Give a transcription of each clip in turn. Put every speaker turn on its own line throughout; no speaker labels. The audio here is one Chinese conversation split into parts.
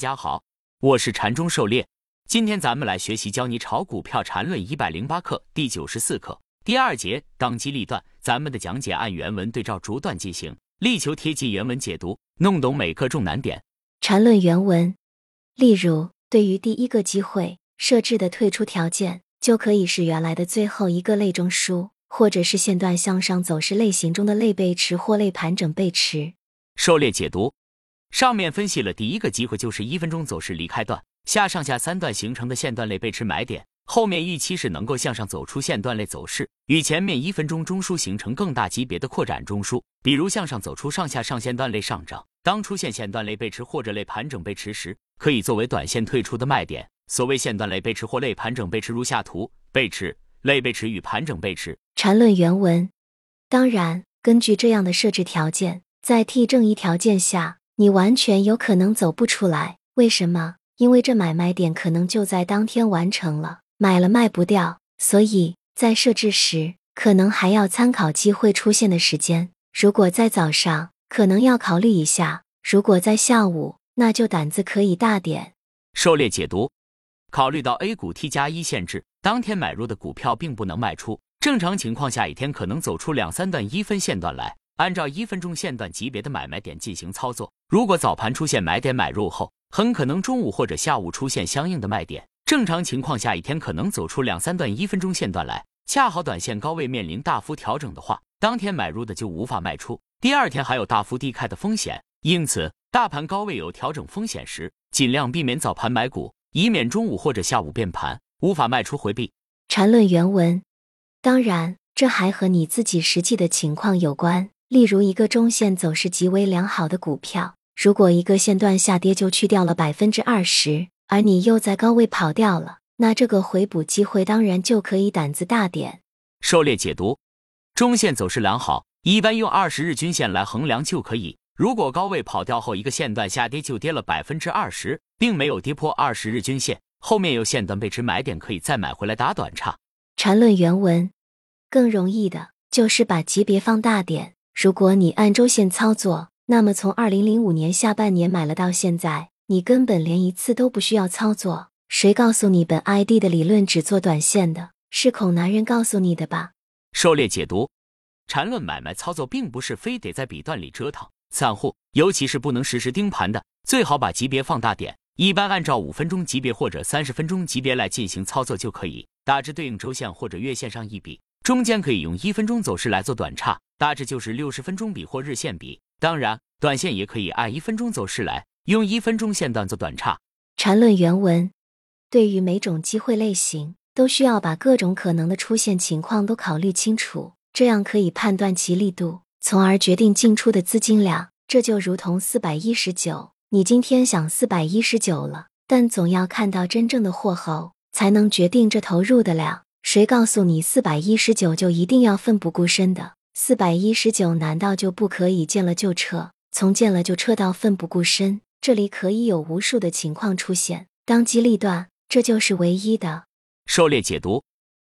大家好，我是禅中狩猎。今天咱们来学习教你炒股票禅论一百零八课第九十四课第二节当机立断。咱们的讲解按原文对照逐段进行，力求贴近原文解读，弄懂每课重难点。
禅论原文，例如，对于第一个机会设置的退出条件，就可以是原来的最后一个类中枢，或者是线段向上走势类型中的类背驰或类盘整背驰。
狩猎解读。上面分析了第一个机会，就是一分钟走势离开段下上下三段形成的线段类背驰买点，后面预期是能够向上走出线段类走势，与前面一分钟中枢形成更大级别的扩展中枢，比如向上走出上下上线段类上涨。当出现线段类背驰或者类盘整背驰时，可以作为短线退出的卖点。所谓线段类背驰或类盘整背驰，如下图背驰、类背驰与盘整背驰。
缠论原文。当然，根据这样的设置条件，在 T 正一条件下。你完全有可能走不出来，为什么？因为这买卖点可能就在当天完成了，买了卖不掉，所以在设置时可能还要参考机会出现的时间。如果在早上，可能要考虑一下；如果在下午，那就胆子可以大点。
狩猎解读：考虑到 A 股 T 加一限制，当天买入的股票并不能卖出，正常情况下一天可能走出两三段一分线段来。按照一分钟线段级别的买卖点进行操作，如果早盘出现买点买入后，很可能中午或者下午出现相应的卖点。正常情况下，一天可能走出两三段一分钟线段来。恰好短线高位面临大幅调整的话，当天买入的就无法卖出，第二天还有大幅低开的风险。因此，大盘高位有调整风险时，尽量避免早盘买股，以免中午或者下午变盘无法卖出回避。
缠论原文，当然，这还和你自己实际的情况有关。例如，一个中线走势极为良好的股票，如果一个线段下跌就去掉了百分之二十，而你又在高位跑掉了，那这个回补机会当然就可以胆子大点。
狩猎解读：中线走势良好，一般用二十日均线来衡量就可以。如果高位跑掉后一个线段下跌就跌了百分之二十，并没有跌破二十日均线，后面有线段背驰买点可以再买回来打短差。
缠论原文：更容易的就是把级别放大点。如果你按周线操作，那么从二零零五年下半年买了到现在，你根本连一次都不需要操作。谁告诉你本 ID 的理论只做短线的？是孔男人告诉你的吧？
狩猎解读：缠论买卖操作并不是非得在笔段里折腾，散户尤其是不能实时盯盘的，最好把级别放大点。一般按照五分钟级别或者三十分钟级别来进行操作就可以，大致对应周线或者月线上一笔，中间可以用一分钟走势来做短差。大致就是六十分钟比或日线比，当然短线也可以按一分钟走势来，用一分钟线段做短差。
缠论原文：对于每种机会类型，都需要把各种可能的出现情况都考虑清楚，这样可以判断其力度，从而决定进出的资金量。这就如同四百一十九，你今天想四百一十九了，但总要看到真正的货后，才能决定这投入的量。谁告诉你四百一十九就一定要奋不顾身的？四百一十九，难道就不可以见了就撤？从见了就撤到奋不顾身，这里可以有无数的情况出现，当机立断，这就是唯一的。
狩猎解读：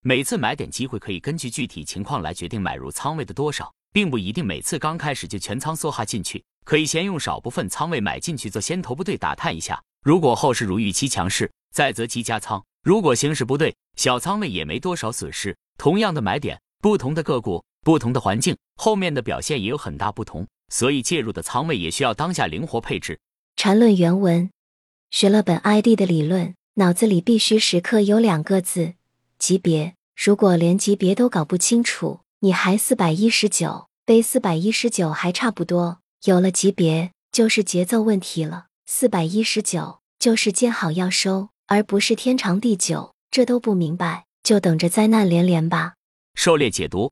每次买点机会可以根据具体情况来决定买入仓位的多少，并不一定每次刚开始就全仓梭哈进去，可以先用少部分仓位买进去做先头部队打探一下。如果后市如预期强势，再择机加仓；如果形势不对，小仓位也没多少损失。同样的买点，不同的个股。不同的环境，后面的表现也有很大不同，所以介入的仓位也需要当下灵活配置。
缠论原文：学了本 ID 的理论，脑子里必须时刻有两个字：级别。如果连级别都搞不清楚，你还四百一十九，背四百一十九还差不多。有了级别，就是节奏问题了。四百一十九就是见好要收，而不是天长地久。这都不明白，就等着灾难连连吧。
狩猎解读。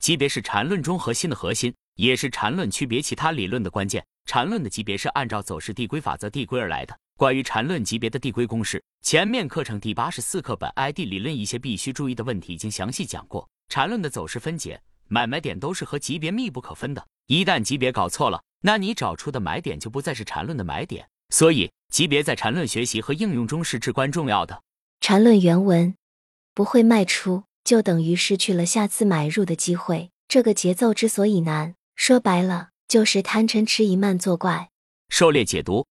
级别是缠论中核心的核心，也是缠论区别其他理论的关键。缠论的级别是按照走势递归法则递归而来的。关于缠论级别的递归公式，前面课程第八十四课本 ID 理论一些必须注意的问题已经详细讲过。缠论的走势分解，买卖点都是和级别密不可分的。一旦级别搞错了，那你找出的买点就不再是缠论的买点。所以，级别在缠论学习和应用中是至关重要的。
缠论原文不会卖出。就等于失去了下次买入的机会。这个节奏之所以难，说白了就是贪嗔痴、疑慢作怪。
狩猎解读：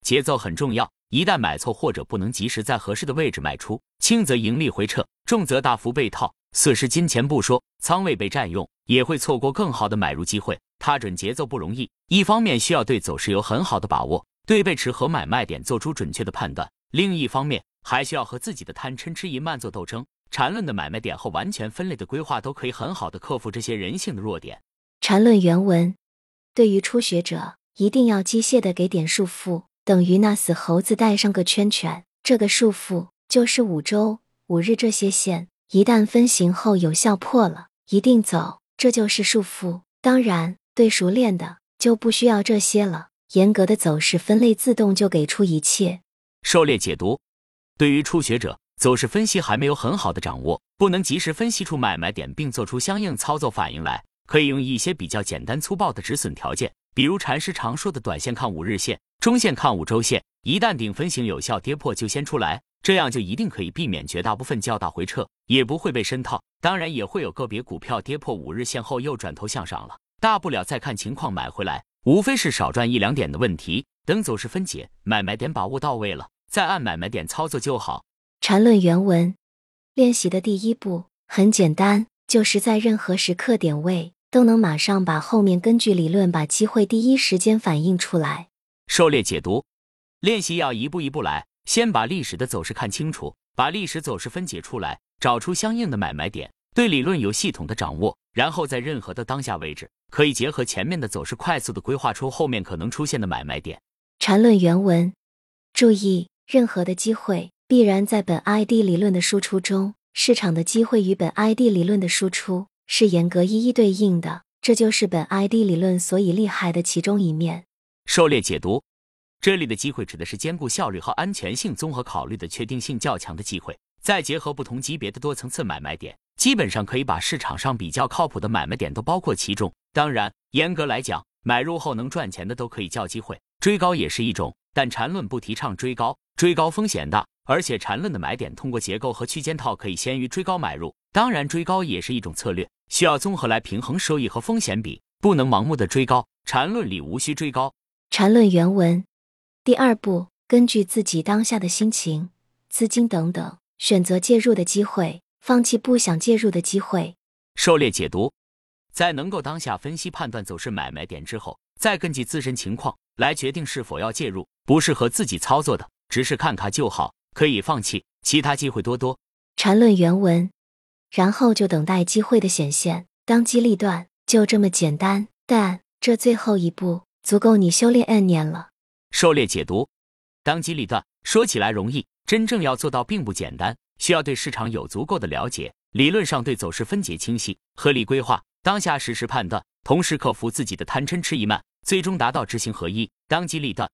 节奏很重要。一旦买错或者不能及时在合适的位置卖出，轻则盈利回撤，重则大幅被套，损失金钱不说，仓位被占用，也会错过更好的买入机会。踏准节奏不容易，一方面需要对走势有很好的把握，对背驰和买卖点做出准确的判断；另一方面还需要和自己的贪嗔痴疑慢做斗争。缠论的买卖点和完全分类的规划都可以很好的克服这些人性的弱点。
缠论原文：对于初学者，一定要机械的给点束缚。等于那死猴子带上个圈圈，这个束缚就是五周、五日这些线，一旦分型后有效破了，一定走，这就是束缚。当然，对熟练的就不需要这些了，严格的走势分类自动就给出一切。
狩猎解读：对于初学者，走势分析还没有很好的掌握，不能及时分析出买卖点并做出相应操作反应来，可以用一些比较简单粗暴的止损条件，比如禅师常说的短线看五日线。中线看五周线，一旦顶分型有效跌破就先出来，这样就一定可以避免绝大部分较大回撤，也不会被深套。当然也会有个别股票跌破五日线后又转头向上了，大不了再看情况买回来，无非是少赚一两点的问题。等走势分解，买卖点把握到位了，再按买卖点操作就好。
缠论原文练习的第一步很简单，就是在任何时刻点位都能马上把后面根据理论把机会第一时间反映出来。
狩猎解读练习要一步一步来，先把历史的走势看清楚，把历史走势分解出来，找出相应的买卖点，对理论有系统的掌握，然后在任何的当下位置，可以结合前面的走势，快速的规划出后面可能出现的买卖点。
缠论原文注意，任何的机会必然在本 ID 理论的输出中，市场的机会与本 ID 理论的输出是严格一一对应的，这就是本 ID 理论所以厉害的其中一面。
狩猎解读，这里的机会指的是兼顾效率和安全性综合考虑的确定性较强的机会，再结合不同级别的多层次买卖点，基本上可以把市场上比较靠谱的买卖点都包括其中。当然，严格来讲，买入后能赚钱的都可以叫机会，追高也是一种。但缠论不提倡追高，追高风险大，而且缠论的买点通过结构和区间套可以先于追高买入。当然，追高也是一种策略，需要综合来平衡收益和风险比，不能盲目的追高。缠论里无需追高。
缠论原文第二步，根据自己当下的心情、资金等等，选择介入的机会，放弃不想介入的机会。
狩猎解读，在能够当下分析判断走势买卖点之后，再根据自身情况来决定是否要介入。不适合自己操作的，只是看看就好，可以放弃。其他机会多多。
缠论原文，然后就等待机会的显现，当机立断，就这么简单。但这最后一步。足够你修炼 N 年了。
狩猎解读，当机立断，说起来容易，真正要做到并不简单，需要对市场有足够的了解，理论上对走势分解清晰，合理规划，当下实时判断，同时克服自己的贪嗔痴疑慢，最终达到知行合一。当机立断，